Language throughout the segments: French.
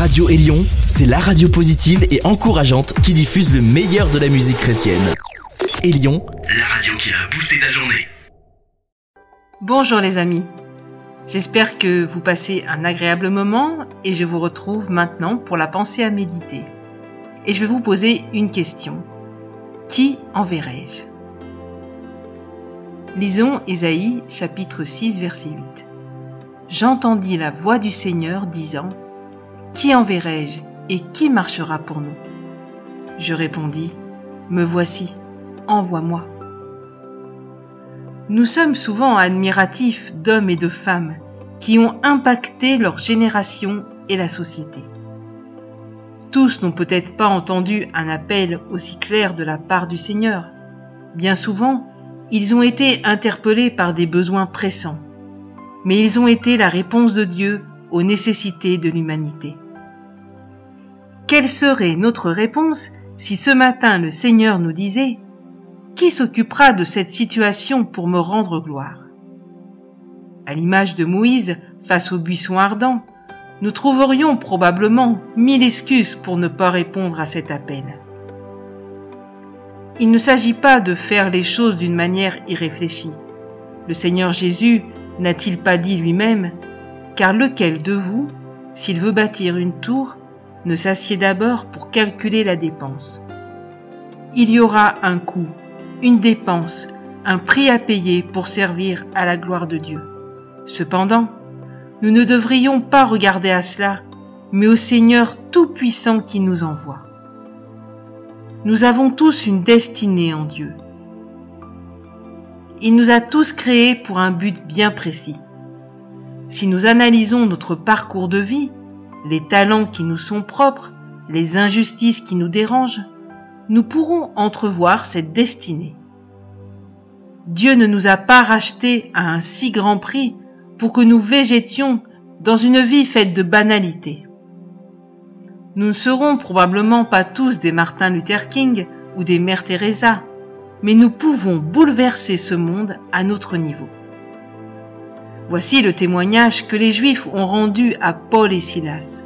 Radio Élion, c'est la radio positive et encourageante qui diffuse le meilleur de la musique chrétienne. Élion, la radio qui a boosté ta journée. Bonjour les amis. J'espère que vous passez un agréable moment et je vous retrouve maintenant pour la pensée à méditer. Et je vais vous poser une question. Qui enverrai-je? Lisons Ésaïe chapitre 6 verset 8. J'entendis la voix du Seigneur disant Qui enverrai-je et qui marchera pour nous? Je répondis Me voici, envoie-moi. Nous sommes souvent admiratifs d'hommes et de femmes qui ont impacté leur génération et la société. Tous n'ont peut-être pas entendu un appel aussi clair de la part du Seigneur. Bien souvent, ils ont été interpellés par des besoins pressants, mais ils ont été la réponse de Dieu aux nécessités de l'humanité. Quelle serait notre réponse si ce matin le Seigneur nous disait qui s'occupera de cette situation pour me rendre gloire? À l'image de Moïse face au buisson ardent, nous trouverions probablement mille excuses pour ne pas répondre à cet appel. Il ne s'agit pas de faire les choses d'une manière irréfléchie. Le Seigneur Jésus n'a-t-il pas dit lui-même Car lequel de vous, s'il veut bâtir une tour, ne s'assied d'abord pour calculer la dépense Il y aura un coût une dépense, un prix à payer pour servir à la gloire de Dieu. Cependant, nous ne devrions pas regarder à cela, mais au Seigneur Tout-Puissant qui nous envoie. Nous avons tous une destinée en Dieu. Il nous a tous créés pour un but bien précis. Si nous analysons notre parcours de vie, les talents qui nous sont propres, les injustices qui nous dérangent, nous pourrons entrevoir cette destinée. Dieu ne nous a pas rachetés à un si grand prix pour que nous végétions dans une vie faite de banalité. Nous ne serons probablement pas tous des Martin Luther King ou des Mère Teresa, mais nous pouvons bouleverser ce monde à notre niveau. Voici le témoignage que les Juifs ont rendu à Paul et Silas.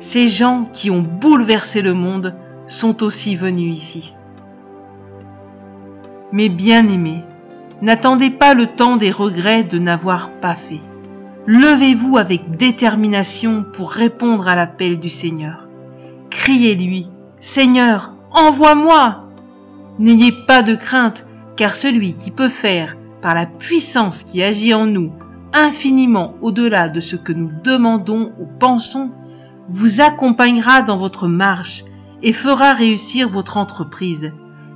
Ces gens qui ont bouleversé le monde sont aussi venus ici. Mais bien aimés, n'attendez pas le temps des regrets de n'avoir pas fait. Levez-vous avec détermination pour répondre à l'appel du Seigneur. Criez-lui, Seigneur, envoie-moi. N'ayez pas de crainte, car celui qui peut faire, par la puissance qui agit en nous, infiniment au-delà de ce que nous demandons ou pensons, vous accompagnera dans votre marche et fera réussir votre entreprise,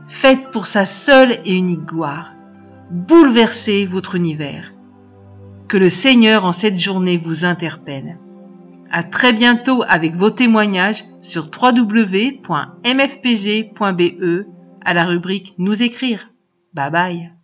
faite pour sa seule et unique gloire. Bouleversez votre univers. Que le Seigneur en cette journée vous interpelle. À très bientôt avec vos témoignages sur www.mfpg.be à la rubrique Nous écrire. Bye bye.